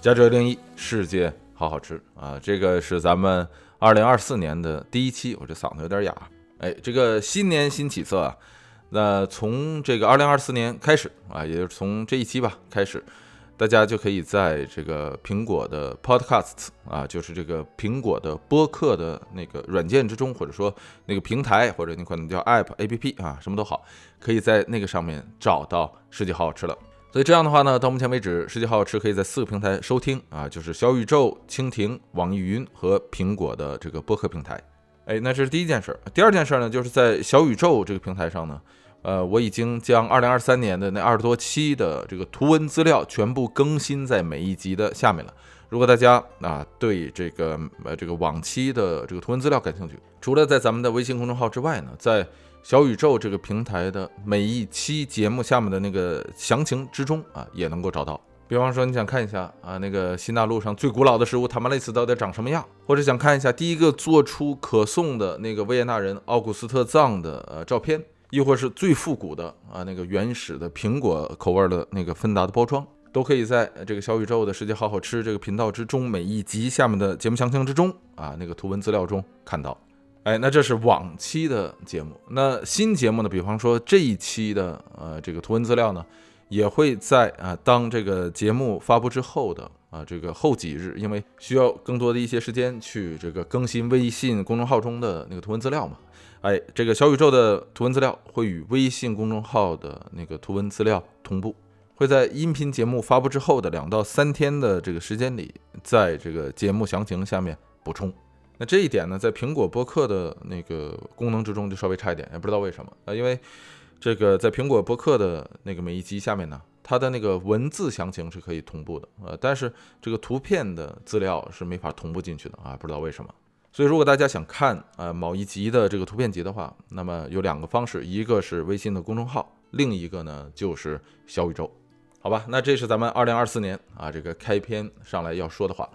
加州零一世界好好吃啊！这个是咱们二零二四年的第一期，我这嗓子有点哑。哎，这个新年新起色啊！那从这个二零二四年开始啊，也就是从这一期吧开始，大家就可以在这个苹果的 Podcast 啊，就是这个苹果的播客的那个软件之中，或者说那个平台，或者你可能叫 App、APP 啊，什么都好，可以在那个上面找到世界好好吃了。所以这样的话呢，到目前为止，世界好好吃可以在四个平台收听啊，就是小宇宙、蜻蜓、网易云和苹果的这个播客平台。哎，那这是第一件事儿。第二件事儿呢，就是在小宇宙这个平台上呢，呃，我已经将二零二三年的那二十多期的这个图文资料全部更新在每一集的下面了。如果大家啊对这个呃这个往期的这个图文资料感兴趣，除了在咱们的微信公众号之外呢，在小宇宙这个平台的每一期节目下面的那个详情之中啊，也能够找到。比方说，你想看一下啊，那个新大陆上最古老的食物塔玛雷斯到底长什么样，或者想看一下第一个做出可颂的那个维也纳人奥古斯特藏的呃照片，亦或是最复古的啊那个原始的苹果口味的那个芬达的包装，都可以在这个小宇宙的世界好好吃这个频道之中每一集下面的节目详情之中啊那个图文资料中看到。哎，那这是往期的节目。那新节目呢？比方说这一期的呃这个图文资料呢，也会在啊当这个节目发布之后的啊这个后几日，因为需要更多的一些时间去这个更新微信公众号中的那个图文资料嘛。哎，这个小宇宙的图文资料会与微信公众号的那个图文资料同步，会在音频节目发布之后的两到三天的这个时间里，在这个节目详情下面补充。那这一点呢，在苹果播客的那个功能之中就稍微差一点，也不知道为什么啊。因为这个在苹果播客的那个每一集下面呢，它的那个文字详情是可以同步的，呃，但是这个图片的资料是没法同步进去的啊，不知道为什么。所以如果大家想看呃某一集的这个图片集的话，那么有两个方式，一个是微信的公众号，另一个呢就是小宇宙，好吧？那这是咱们二零二四年啊这个开篇上来要说的话。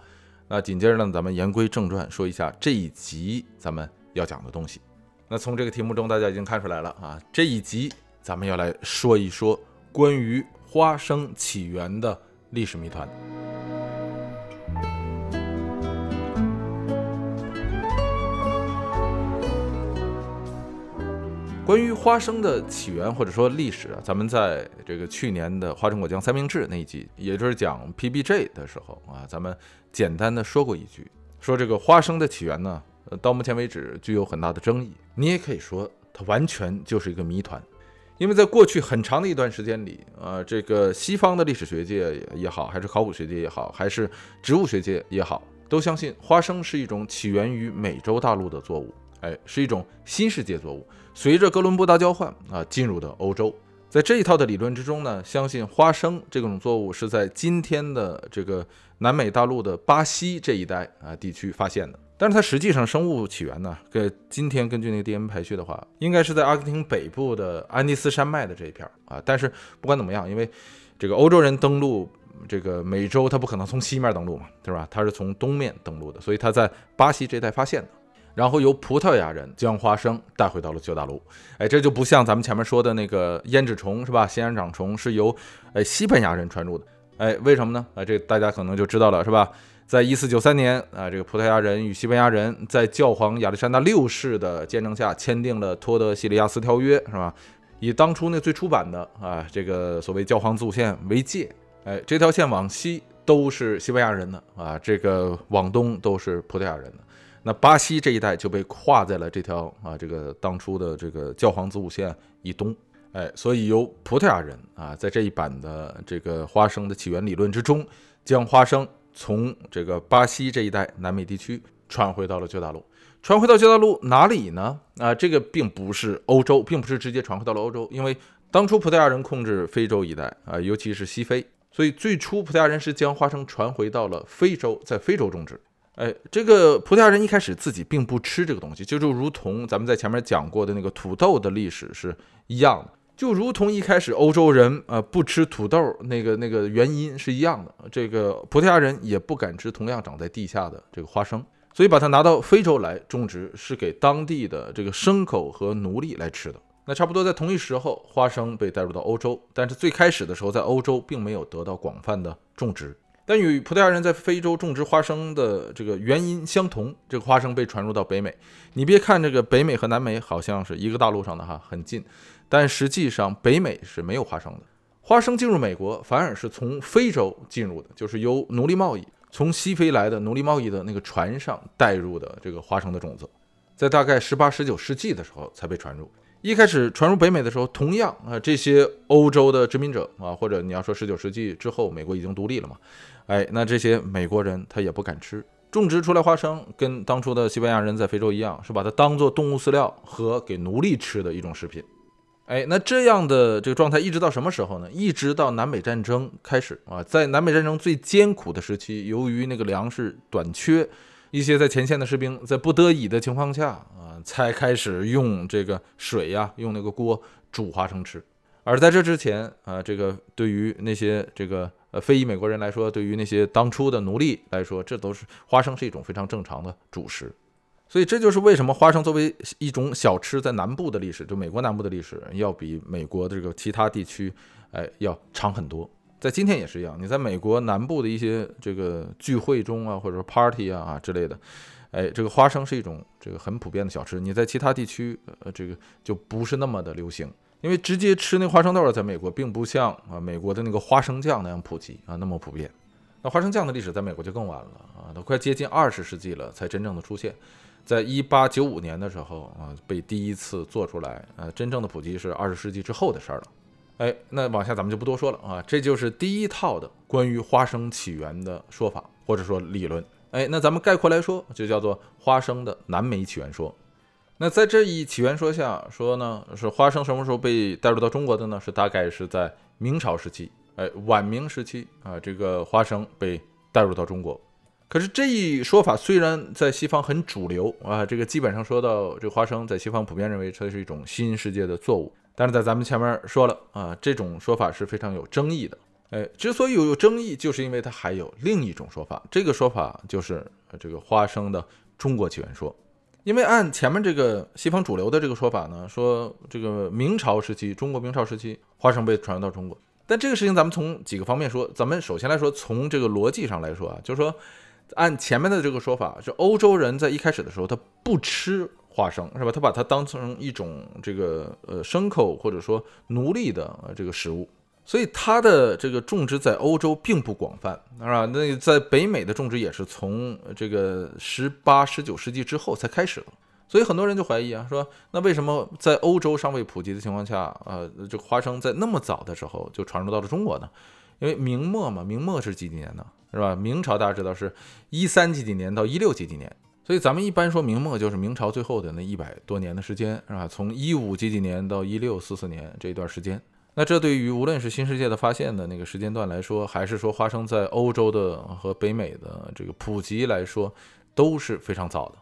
那紧接着呢，咱们言归正传，说一下这一集咱们要讲的东西。那从这个题目中，大家已经看出来了啊，这一集咱们要来说一说关于花生起源的历史谜团。关于花生的起源或者说历史啊，咱们在这个去年的花生果酱三明治那一集，也就是讲 PBJ 的时候啊，咱们简单的说过一句，说这个花生的起源呢，呃，到目前为止具有很大的争议。你也可以说它完全就是一个谜团，因为在过去很长的一段时间里，呃，这个西方的历史学界也好，还是考古学界也好，还是植物学界也好，都相信花生是一种起源于美洲大陆的作物。哎，是一种新世界作物，随着哥伦布大交换啊，进入的欧洲。在这一套的理论之中呢，相信花生这种作物是在今天的这个南美大陆的巴西这一带啊地区发现的。但是它实际上生物起源呢，跟今天根据那个 DNA 排序的话，应该是在阿根廷北部的安第斯山脉的这一片啊。但是不管怎么样，因为这个欧洲人登陆这个美洲，他不可能从西面登陆嘛，对吧？他是从东面登陆的，所以他在巴西这一带发现的。然后由葡萄牙人将花生带回到了旧大陆，哎，这就不像咱们前面说的那个胭脂虫是吧？仙人掌虫是由哎西班牙人传入的，哎，为什么呢？啊，这大家可能就知道了是吧？在一四九三年啊，这个葡萄牙人与西班牙人在教皇亚历山大六世的见证下签订了托德西里亚斯条约是吧？以当初那最初版的啊这个所谓教皇祖线为界，哎，这条线往西都是西班牙人的啊，这个往东都是葡萄牙人的。那巴西这一带就被划在了这条啊，这个当初的这个教皇子午线以东，哎，所以由葡萄牙人啊，在这一版的这个花生的起源理论之中，将花生从这个巴西这一带南美地区传回到了旧大陆，传回到旧大陆哪里呢？啊，这个并不是欧洲，并不是直接传回到了欧洲，因为当初葡萄牙人控制非洲一带啊，尤其是西非，所以最初葡萄牙人是将花生传回到了非洲，在非洲种植。哎，这个葡萄牙人一开始自己并不吃这个东西，就就如同咱们在前面讲过的那个土豆的历史是一样的，就如同一开始欧洲人呃不吃土豆那个那个原因是一样的。这个葡萄牙人也不敢吃同样长在地下的这个花生，所以把它拿到非洲来种植，是给当地的这个牲口和奴隶来吃的。那差不多在同一时候，花生被带入到欧洲，但是最开始的时候在欧洲并没有得到广泛的种植。但与葡萄牙人在非洲种植花生的这个原因相同，这个花生被传入到北美。你别看这个北美和南美好像是一个大陆上的哈，很近，但实际上北美是没有花生的。花生进入美国，反而是从非洲进入的，就是由奴隶贸易从西非来的奴隶贸易的那个船上带入的这个花生的种子，在大概十八、十九世纪的时候才被传入。一开始传入北美的时候，同样啊，这些欧洲的殖民者啊，或者你要说十九世纪之后，美国已经独立了嘛，哎，那这些美国人他也不敢吃，种植出来花生，跟当初的西班牙人在非洲一样，是把它当做动物饲料和给奴隶吃的一种食品。哎，那这样的这个状态一直到什么时候呢？一直到南北战争开始啊，在南北战争最艰苦的时期，由于那个粮食短缺。一些在前线的士兵在不得已的情况下啊，才开始用这个水呀，用那个锅煮花生吃。而在这之前啊，这个对于那些这个呃非裔美国人来说，对于那些当初的奴隶来说，这都是花生是一种非常正常的主食。所以这就是为什么花生作为一种小吃，在南部的历史，就美国南部的历史，要比美国的这个其他地区哎要长很多。在今天也是一样，你在美国南部的一些这个聚会中啊，或者说 party 啊啊之类的，哎，这个花生是一种这个很普遍的小吃。你在其他地区，呃，这个就不是那么的流行，因为直接吃那花生豆在美国并不像啊美国的那个花生酱那样普及啊那么普遍。那花生酱的历史在美国就更晚了啊，都快接近二十世纪了才真正的出现，在一八九五年的时候啊被第一次做出来，呃，真正的普及是二十世纪之后的事儿了。哎，那往下咱们就不多说了啊，这就是第一套的关于花生起源的说法或者说理论。哎，那咱们概括来说，就叫做花生的南美起源说。那在这一起源说下说呢，是花生什么时候被带入到中国的呢？是大概是在明朝时期，哎，晚明时期啊，这个花生被带入到中国。可是这一说法虽然在西方很主流啊，这个基本上说到这个花生，在西方普遍认为它是一种新世界的作物。但是在咱们前面说了啊，这种说法是非常有争议的。哎，之所以有争议，就是因为它还有另一种说法。这个说法就是这个花生的中国起源说。因为按前面这个西方主流的这个说法呢，说这个明朝时期，中国明朝时期花生被传入到中国。但这个事情咱们从几个方面说。咱们首先来说，从这个逻辑上来说啊，就是说按前面的这个说法，是欧洲人在一开始的时候他不吃。花生是吧？他把它当成一种这个呃牲口或者说奴隶的这个食物，所以它的这个种植在欧洲并不广泛，是吧？那在北美的种植也是从这个十八、十九世纪之后才开始的，所以很多人就怀疑啊，说那为什么在欧洲尚未普及的情况下，呃，这个花生在那么早的时候就传入到了中国呢？因为明末嘛，明末是几几年呢？是吧？明朝大家知道是一三几几年到一六几几年。所以咱们一般说明末就是明朝最后的那一百多年的时间，是吧？从一五几几年到一六四四年这一段时间，那这对于无论是新世界的发现的那个时间段来说，还是说花生在欧洲的和北美的这个普及来说，都是非常早的。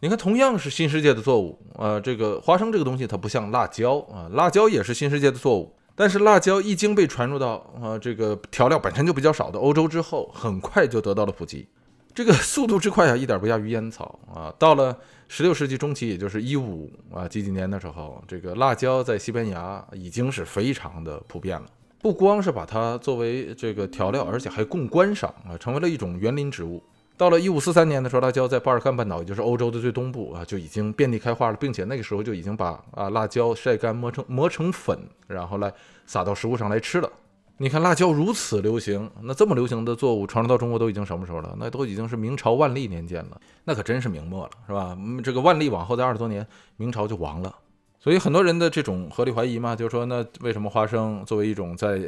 你看，同样是新世界的作物，呃，这个花生这个东西它不像辣椒啊，辣椒也是新世界的作物，但是辣椒一经被传入到啊这个调料本身就比较少的欧洲之后，很快就得到了普及。这个速度之快啊，一点不亚于烟草啊！到了十六世纪中期，也就是一五啊几几年的时候，这个辣椒在西班牙已经是非常的普遍了。不光是把它作为这个调料，而且还供观赏啊，成为了一种园林植物。到了一五四三年的时候，辣椒在巴尔干半岛，也就是欧洲的最东部啊，就已经遍地开花了，并且那个时候就已经把啊辣椒晒干磨成磨成粉，然后来撒到食物上来吃了。你看辣椒如此流行，那这么流行的作物传入到中国都已经什么时候了？那都已经是明朝万历年间了，那可真是明末了，是吧？这个万历往后再二十多年，明朝就亡了。所以很多人的这种合理怀疑嘛，就是说，那为什么花生作为一种在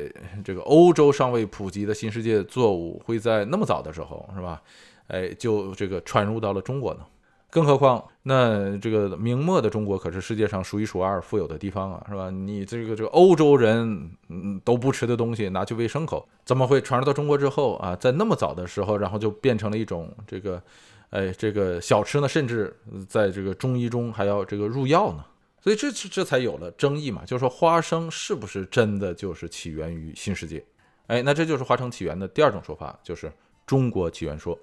这个欧洲尚未普及的新世界作物，会在那么早的时候，是吧？哎，就这个传入到了中国呢？更何况，那这个明末的中国可是世界上数一数二富有的地方啊，是吧？你这个这个欧洲人嗯都不吃的东西，拿去喂牲口，怎么会传入到中国之后啊，在那么早的时候，然后就变成了一种这个，哎，这个小吃呢？甚至在这个中医中还要这个入药呢？所以这这才有了争议嘛，就是说花生是不是真的就是起源于新世界？哎，那这就是花生起源的第二种说法，就是中国起源说。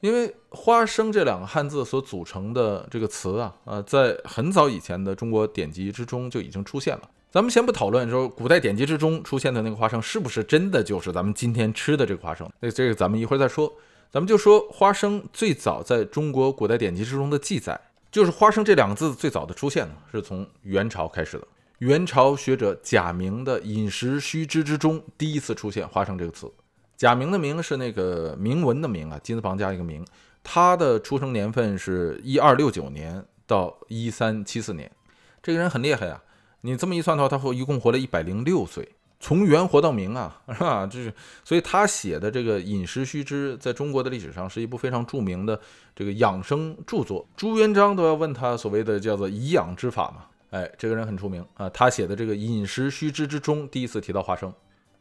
因为花生这两个汉字所组成的这个词啊，呃，在很早以前的中国典籍之中就已经出现了。咱们先不讨论说古代典籍之中出现的那个花生是不是真的就是咱们今天吃的这个花生，那这个咱们一会儿再说。咱们就说花生最早在中国古代典籍之中的记载，就是花生这两个字最早的出现呢，是从元朝开始的。元朝学者贾明的《饮食须知》之中第一次出现“花生”这个词。贾明的明是那个铭文的明啊，金字旁加一个明。他的出生年份是一二六九年到一三七四年，这个人很厉害啊！你这么一算的话，他活一共活了一百零六岁。从元活到明啊，是吧？就是，所以他写的这个《饮食须知》在中国的历史上是一部非常著名的这个养生著作。朱元璋都要问他所谓的叫做颐养之法嘛。哎，这个人很出名啊，他写的这个《饮食须知》之中第一次提到花生。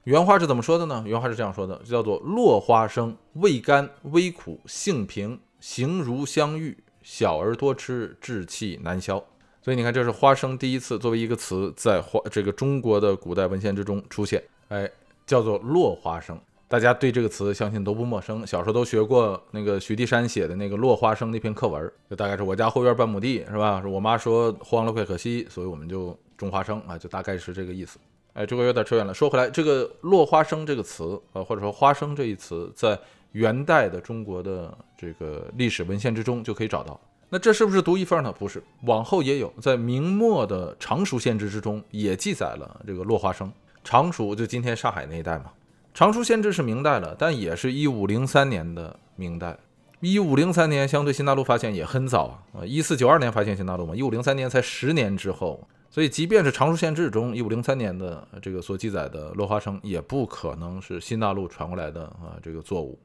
原话是怎么说的呢？原话是这样说的，叫做“落花生，味甘微苦，性平，形如香芋，小儿多吃，志气难消。”所以你看，这是花生第一次作为一个词在花这个中国的古代文献之中出现，哎，叫做落花生。大家对这个词相信都不陌生，小时候都学过那个许地山写的那个落花生那篇课文，就大概是我家后院半亩地，是吧？我妈说荒了怪可惜，所以我们就种花生啊，就大概是这个意思。哎，这个有点扯远了。说回来，这个落花生这个词，呃，或者说花生这一词，在元代的中国的这个历史文献之中就可以找到。那这是不是独一份呢？不是，往后也有，在明末的常熟县志之中也记载了这个落花生。常熟就今天上海那一带嘛。常熟县志是明代了，但也是一五零三年的明代。一五零三年相对新大陆发现也很早啊，啊，一四九二年发现新大陆嘛，一五零三年才十年之后。所以即便是常熟县志中一五零三年的这个所记载的落花生，也不可能是新大陆传过来的啊这个作物。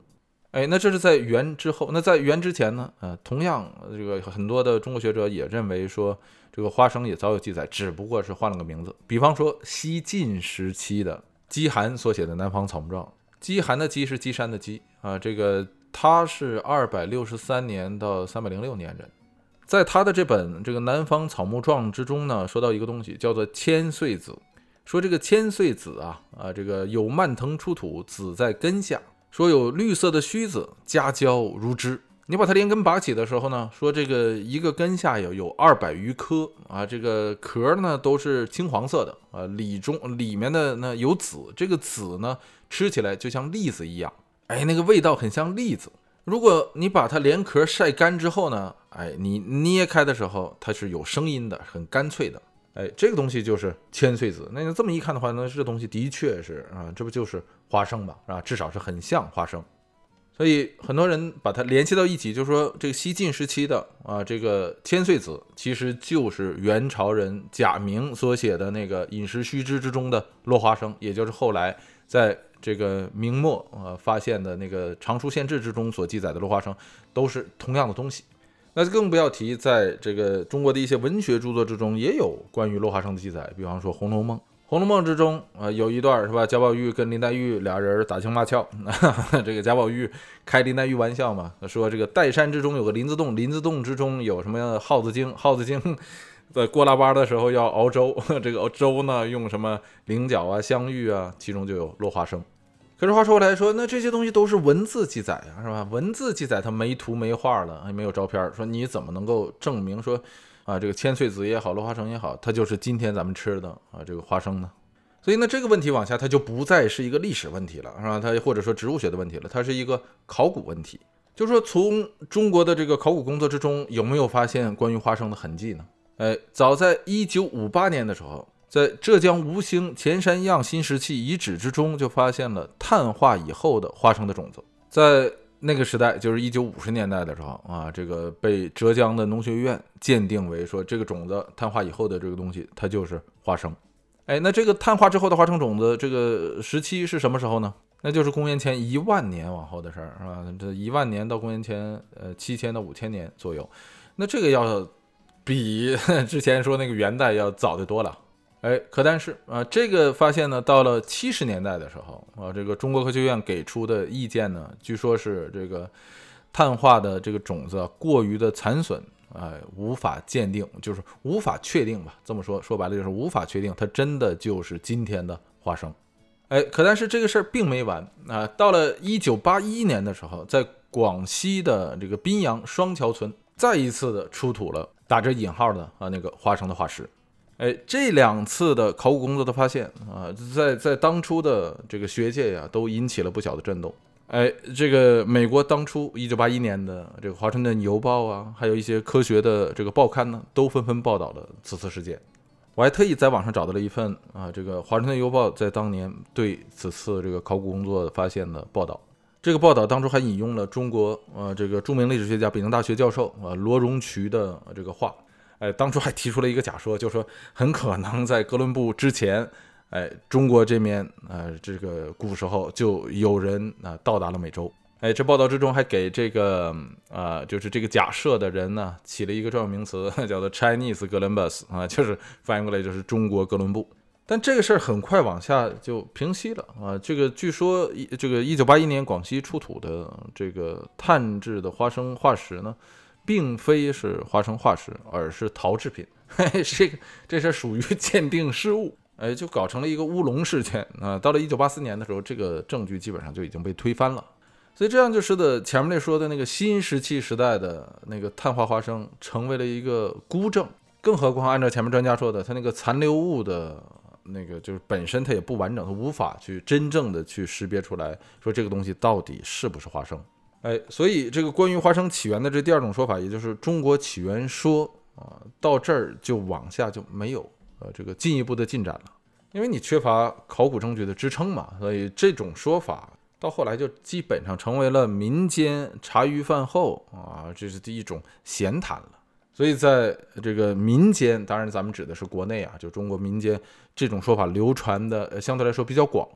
哎，那这是在元之后，那在元之前呢？呃，同样，这个很多的中国学者也认为说，这个花生也早有记载，只不过是换了个名字。比方说，西晋时期的饥寒所写的《南方草木状》，饥寒的饥是姬山的饥啊，这个他是二百六十三年到三百零六年人，在他的这本这个《南方草木状》之中呢，说到一个东西叫做千岁子，说这个千岁子啊啊，这个有蔓藤出土，子在根下。说有绿色的须子，夹胶如织。你把它连根拔起的时候呢，说这个一个根下有有二百余颗啊，这个壳呢都是青黄色的啊，里中里面的呢有籽，这个籽呢吃起来就像栗子一样，哎，那个味道很像栗子。如果你把它连壳晒干之后呢，哎，你捏开的时候它是有声音的，很干脆的。哎，这个东西就是千岁子。那你这么一看的话，那这东西的确是啊，这不就是花生吧？啊？至少是很像花生。所以很多人把它联系到一起，就说这个西晋时期的啊，这个千岁子其实就是元朝人贾明所写的那个《饮食须知》之中的落花生，也就是后来在这个明末呃发现的那个《常熟县志》之中所记载的落花生，都是同样的东西。那就更不要提，在这个中国的一些文学著作之中，也有关于落花生的记载。比方说《红楼梦》，《红楼梦》之中啊，有一段是吧？贾宝玉跟林黛玉俩人打情骂俏，这个贾宝玉开林黛玉玩笑嘛，说这个岱山之中有个林子洞，林子洞之中有什么耗子精，耗子精在过腊八的时候要熬粥，这个粥呢用什么菱角啊、香芋啊，其中就有落花生。可是话说回来，说那这些东西都是文字记载呀，是吧？文字记载它没图没画了，也没有照片，说你怎么能够证明说啊，这个千岁子也好，落花生也好，它就是今天咱们吃的啊这个花生呢？所以呢，这个问题往下它就不再是一个历史问题了，是吧？它或者说植物学的问题了，它是一个考古问题。就说，从中国的这个考古工作之中，有没有发现关于花生的痕迹呢？哎，早在一九五八年的时候。在浙江吴兴前山样新石器遗址之中，就发现了碳化以后的花生的种子。在那个时代，就是一九五十年代的时候啊，这个被浙江的农学院鉴定为说这个种子碳化以后的这个东西，它就是花生。哎，那这个碳化之后的花生种子，这个时期是什么时候呢？那就是公元前一万年往后的事儿，是吧？这一万年到公元前呃七千到五千年左右。那这个要比 之前说那个元代要早得多了。哎，可但是啊，这个发现呢，到了七十年代的时候啊，这个中国科学院给出的意见呢，据说是这个碳化的这个种子啊过于的残损，哎，无法鉴定，就是无法确定吧。这么说，说白了就是无法确定它真的就是今天的花生。哎，可但是这个事儿并没完啊，到了一九八一年的时候，在广西的这个宾阳双桥村，再一次的出土了打着引号的啊那个花生的化石。哎，这两次的考古工作的发现啊，在在当初的这个学界呀，都引起了不小的震动。哎，这个美国当初一九八一年的这个《华盛顿邮报》啊，还有一些科学的这个报刊呢，都纷纷报道了此次事件。我还特意在网上找到了一份啊，这个《华盛顿邮报》在当年对此次这个考古工作发现的报道。这个报道当中还引用了中国呃这个著名历史学家、北京大学教授啊罗荣渠的这个话。哎，当初还提出了一个假说，就说很可能在哥伦布之前，哎，中国这面，呃，这个古时候就有人啊到达了美洲。哎，这报道之中还给这个，呃，就是这个假设的人呢起了一个专有名词，叫做 Chinese Columbus 啊，就是翻译过来就是中国哥伦布。但这个事儿很快往下就平息了啊。这个据说一这个一九八一年广西出土的这个碳制的花生化石呢。并非是花生化石，而是陶制品。嘿，这个这事儿属于鉴定失误，哎，就搞成了一个乌龙事件啊。到了一九八四年的时候，这个证据基本上就已经被推翻了。所以这样就使得前面那说的那个新石器时代的那个碳化花生成为了一个孤证。更何况，按照前面专家说的，它那个残留物的那个就是本身它也不完整，它无法去真正的去识别出来，说这个东西到底是不是花生。哎，所以这个关于花生起源的这第二种说法，也就是中国起源说啊，到这儿就往下就没有呃这个进一步的进展了，因为你缺乏考古证据的支撑嘛，所以这种说法到后来就基本上成为了民间茶余饭后啊，这是第一种闲谈了。所以在这个民间，当然咱们指的是国内啊，就中国民间这种说法流传的相对来说比较广，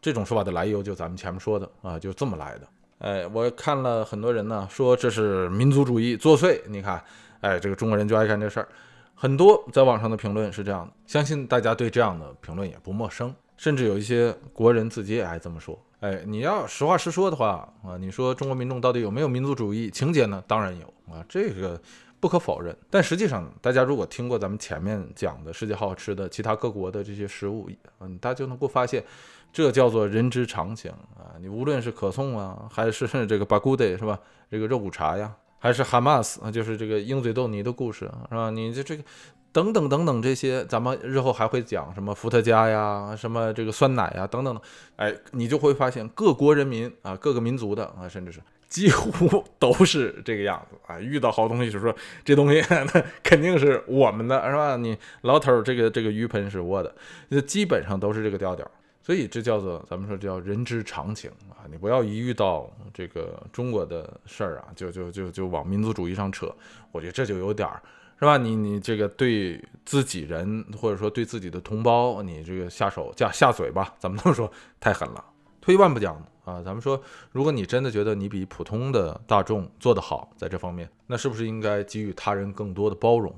这种说法的来由就咱们前面说的啊，就这么来的。哎，我看了很多人呢，说这是民族主义作祟。你看，哎，这个中国人就爱干这事儿。很多在网上的评论是这样的，相信大家对这样的评论也不陌生，甚至有一些国人自己也爱这么说。哎，你要实话实说的话啊，你说中国民众到底有没有民族主义情节呢？当然有啊，这个不可否认。但实际上，大家如果听过咱们前面讲的世界好吃的其他各国的这些食物，嗯，大家就能够发现。这叫做人之常情啊！你无论是可颂啊，还是这个巴古德是吧？这个肉骨茶呀，还是哈马斯啊，就是这个鹰嘴豆泥的故事是吧？你这这个等等等等这些，咱们日后还会讲什么伏特加呀，什么这个酸奶呀等等的。哎，你就会发现各国人民啊，各个民族的啊，甚至是几乎都是这个样子啊。遇到好东西就说这东西那肯定是我们的，是吧？你老头儿这个这个鱼盆是我的，就基本上都是这个调调。所以这叫做咱们说叫人之常情啊！你不要一遇到这个中国的事儿啊，就就就就往民族主义上扯。我觉得这就有点儿，是吧？你你这个对自己人或者说对自己的同胞，你这个下手下下嘴吧，咱们都说太狠了。退一万步讲啊，咱们说，如果你真的觉得你比普通的大众做得好，在这方面，那是不是应该给予他人更多的包容？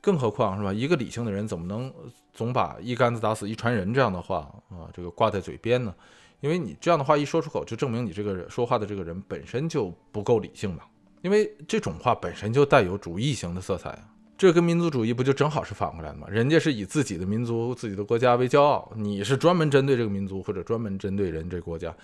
更何况是吧？一个理性的人怎么能总把一竿子打死一船人这样的话啊，这个挂在嘴边呢？因为你这样的话一说出口，就证明你这个人说话的这个人本身就不够理性嘛。因为这种话本身就带有主义型的色彩啊，这跟民族主义不就正好是反过来的吗？人家是以自己的民族、自己的国家为骄傲，你是专门针对这个民族或者专门针对人这国家，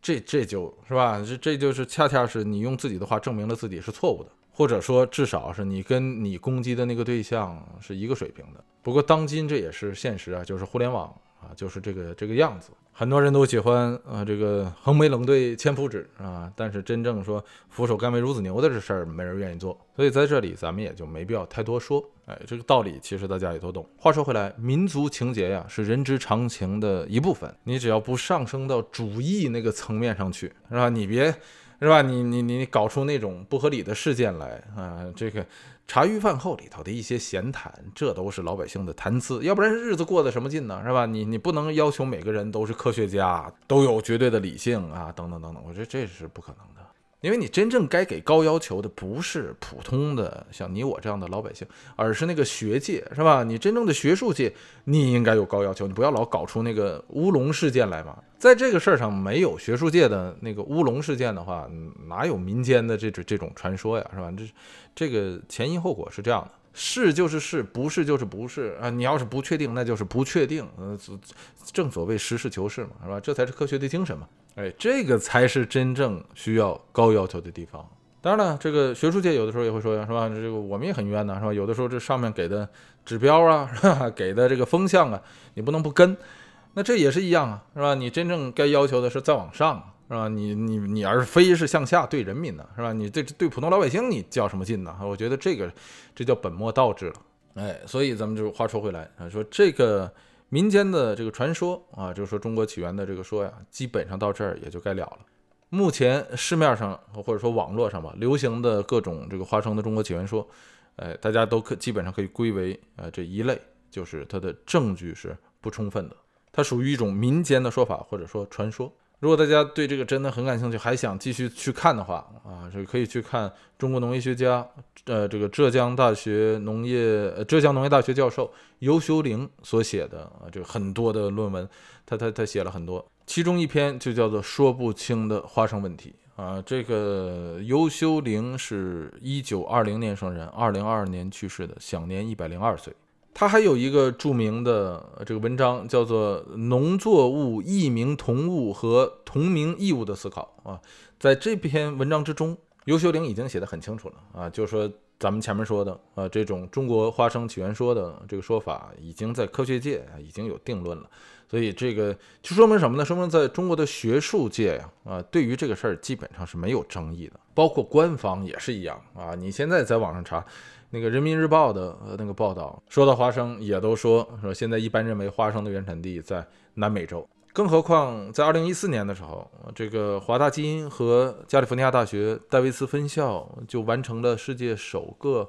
这这就是吧？这这就是恰恰是你用自己的话证明了自己是错误的。或者说，至少是你跟你攻击的那个对象是一个水平的。不过，当今这也是现实啊，就是互联网啊，就是这个这个样子。很多人都喜欢啊，这个横眉冷对千夫指啊，但是真正说俯首甘为孺子牛的这事儿，没人愿意做。所以在这里，咱们也就没必要太多说。哎，这个道理其实大家也都懂。话说回来，民族情结呀，是人之常情的一部分。你只要不上升到主义那个层面上去，是吧？你别。是吧？你你你搞出那种不合理的事件来啊！这个茶余饭后里头的一些闲谈，这都是老百姓的谈资，要不然日子过得什么劲呢？是吧？你你不能要求每个人都是科学家，都有绝对的理性啊，等等等等，我觉得这是不可能的。因为你真正该给高要求的不是普通的像你我这样的老百姓，而是那个学界，是吧？你真正的学术界，你应该有高要求，你不要老搞出那个乌龙事件来嘛。在这个事儿上没有学术界的那个乌龙事件的话，哪有民间的这种这种传说呀，是吧？这这个前因后果是这样的，是就是是，不是就是不是啊。你要是不确定，那就是不确定。呃，正所谓实事求是嘛，是吧？这才是科学的精神嘛。哎，这个才是真正需要高要求的地方。当然了，这个学术界有的时候也会说呀，是吧？这个我们也很冤呐，是吧？有的时候这上面给的指标啊，是吧？给的这个风向啊，你不能不跟。那这也是一样啊，是吧？你真正该要求的是再往上，是吧？你你你而非是向下对人民呢，是吧？你对对普通老百姓你较什么劲呢？我觉得这个这叫本末倒置了。哎，所以咱们就话说回来啊，说这个民间的这个传说啊，就是说中国起源的这个说呀，基本上到这儿也就该了了。目前市面上或者说网络上吧，流行的各种这个花生的中国起源说，哎，大家都可基本上可以归为呃这一类，就是它的证据是不充分的，它属于一种民间的说法或者说传说。如果大家对这个真的很感兴趣，还想继续去看的话啊，这可以去看中国农业学家，呃，这个浙江大学农业浙江农业大学教授尤修玲所写的啊，这个很多的论文，他他他写了很多。其中一篇就叫做“说不清的花生问题”啊，这个尤修玲是一九二零年生人，二零二二年去世的，享年一百零二岁。他还有一个著名的这个文章，叫做《农作物异名同物和同名异物的思考》啊，在这篇文章之中，尤秀玲已经写得很清楚了啊，就是说咱们前面说的啊，这种中国花生起源说的这个说法，已经在科学界啊已经有定论了。所以这个就说明什么呢？说明在中国的学术界呀，啊，对于这个事儿基本上是没有争议的，包括官方也是一样啊。你现在在网上查那个人民日报的呃那个报道，说到花生，也都说说现在一般认为花生的原产地在南美洲。更何况在二零一四年的时候，这个华大基因和加利福尼亚大学戴维斯分校就完成了世界首个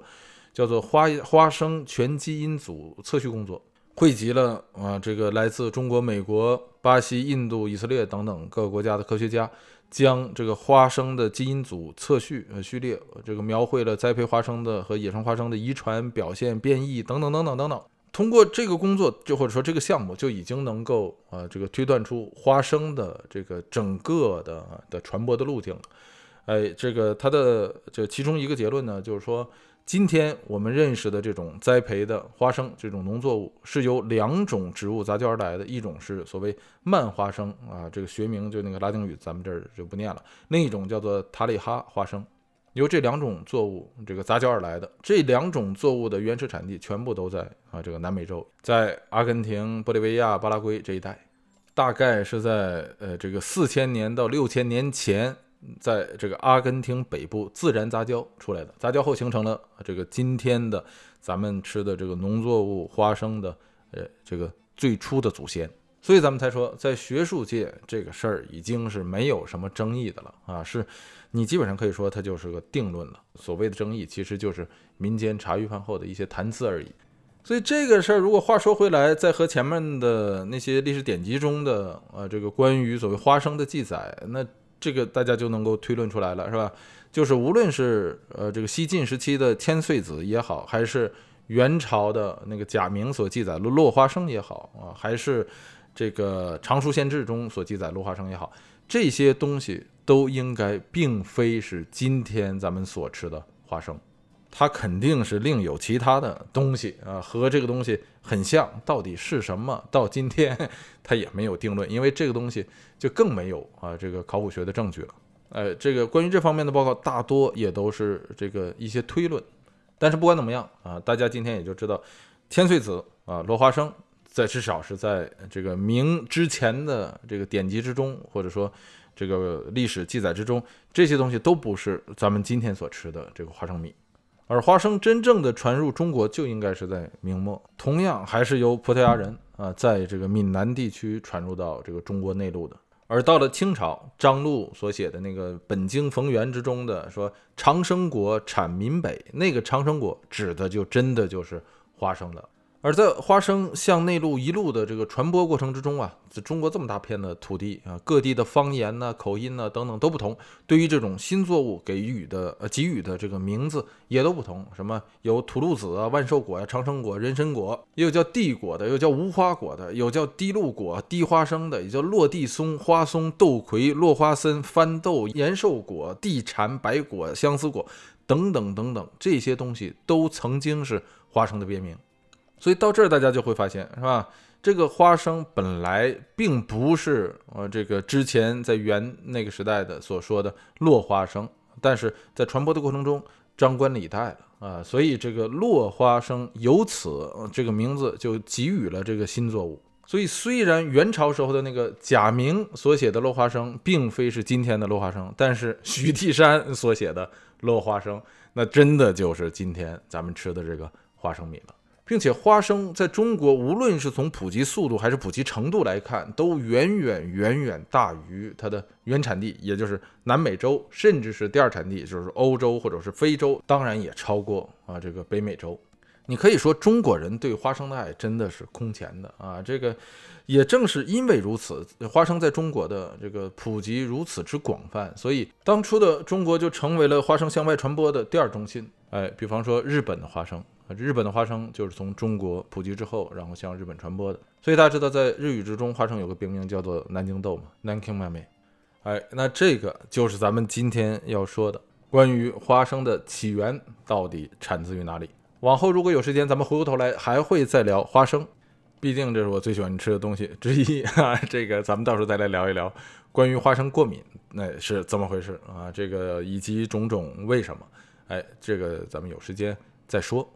叫做花花生全基因组测序工作。汇集了啊，这个来自中国、美国、巴西、印度、以色列等等各个国家的科学家，将这个花生的基因组测序呃序列，这个描绘了栽培花生的和野生花生的遗传表现、变异等等等等等等。通过这个工作，就或者说这个项目，就已经能够啊，这个推断出花生的这个整个的的传播的路径了。哎，这个它的这其中一个结论呢，就是说。今天我们认识的这种栽培的花生这种农作物，是由两种植物杂交而来的，一种是所谓蔓花生啊，这个学名就那个拉丁语，咱们这儿就不念了；另一种叫做塔里哈花生，由这两种作物这个杂交而来的。这两种作物的原始产地全部都在啊这个南美洲，在阿根廷、玻利维亚、巴拉圭这一带，大概是在呃这个四千年到六千年前。在这个阿根廷北部自然杂交出来的，杂交后形成了这个今天的咱们吃的这个农作物花生的，呃，这个最初的祖先。所以咱们才说，在学术界这个事儿已经是没有什么争议的了啊，是你基本上可以说它就是个定论了。所谓的争议，其实就是民间茶余饭后的一些谈资而已。所以这个事儿，如果话说回来，再和前面的那些历史典籍中的呃这个关于所谓花生的记载，那。这个大家就能够推论出来了，是吧？就是无论是呃这个西晋时期的千岁子也好，还是元朝的那个贾名所记载的落花生也好啊，还是这个《常书县志》中所记载落花生也好，这些东西都应该并非是今天咱们所吃的花生。它肯定是另有其他的东西啊，和这个东西很像，到底是什么？到今天它也没有定论，因为这个东西就更没有啊这个考古学的证据了。呃，这个关于这方面的报告大多也都是这个一些推论。但是不管怎么样啊，大家今天也就知道，千岁子啊，落花生，在至少是在这个明之前的这个典籍之中，或者说这个历史记载之中，这些东西都不是咱们今天所吃的这个花生米。而花生真正的传入中国就应该是在明末，同样还是由葡萄牙人啊，在这个闽南地区传入到这个中国内陆的。而到了清朝，张璐所写的那个《本经逢源》之中的说“长生果产闽北”，那个长生果指的就真的就是花生了。而在花生向内陆一路的这个传播过程之中啊，在中国这么大片的土地啊，各地的方言呢、口音呢等等都不同，对于这种新作物给予的呃给予的这个名字也都不同。什么有土露子啊、万寿果呀、长生果、人参果，也有叫地果的，有叫无花果的，有叫滴露果、滴花生的，也叫落地松、花松、豆葵、落花参、番豆、延寿果、地蝉、白果、相思果等等等等，这些东西都曾经是花生的别名。所以到这儿，大家就会发现，是吧？这个花生本来并不是呃，这个之前在元那个时代的所说的落花生，但是在传播的过程中张冠李戴了啊，所以这个落花生由此这个名字就给予了这个新作物。所以虽然元朝时候的那个贾明所写的落花生并非是今天的落花生，但是许地山所写的落花生，那真的就是今天咱们吃的这个花生米了。并且花生在中国，无论是从普及速度还是普及程度来看，都远远远远大于它的原产地，也就是南美洲，甚至是第二产地，就是欧洲或者是非洲，当然也超过啊这个北美洲。你可以说中国人对花生的爱真的是空前的啊！这个也正是因为如此，花生在中国的这个普及如此之广泛，所以当初的中国就成为了花生向外传播的第二中心。哎，比方说日本的花生。日本的花生就是从中国普及之后，然后向日本传播的。所以大家知道，在日语之中，花生有个别名叫做南京豆嘛，Nanking Mame。哎，那这个就是咱们今天要说的关于花生的起源到底产自于哪里。往后如果有时间，咱们回过头来还会再聊花生，毕竟这是我最喜欢吃的东西之一 啊。这个咱们到时候再来聊一聊关于花生过敏那是怎么回事啊？这个以及种种为什么？哎，这个咱们有时间再说。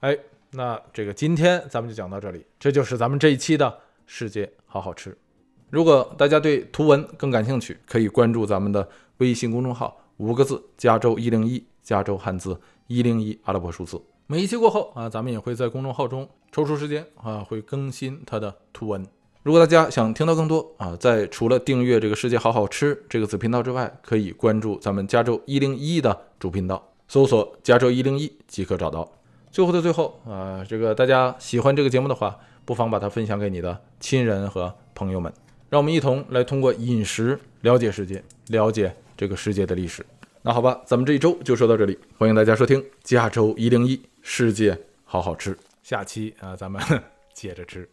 哎，那这个今天咱们就讲到这里，这就是咱们这一期的世界好好吃。如果大家对图文更感兴趣，可以关注咱们的微信公众号，五个字：加州一零一，加州汉字一零一阿拉伯数字。每一期过后啊，咱们也会在公众号中抽出时间啊，会更新它的图文。如果大家想听到更多啊，在除了订阅这个世界好好吃这个子频道之外，可以关注咱们加州一零一的主频道，搜索加州一零一即可找到。最后的最后啊，这个大家喜欢这个节目的话，不妨把它分享给你的亲人和朋友们，让我们一同来通过饮食了解世界，了解这个世界的历史。那好吧，咱们这一周就说到这里，欢迎大家收听加州一零一世界好好吃，下期啊，咱们 接着吃。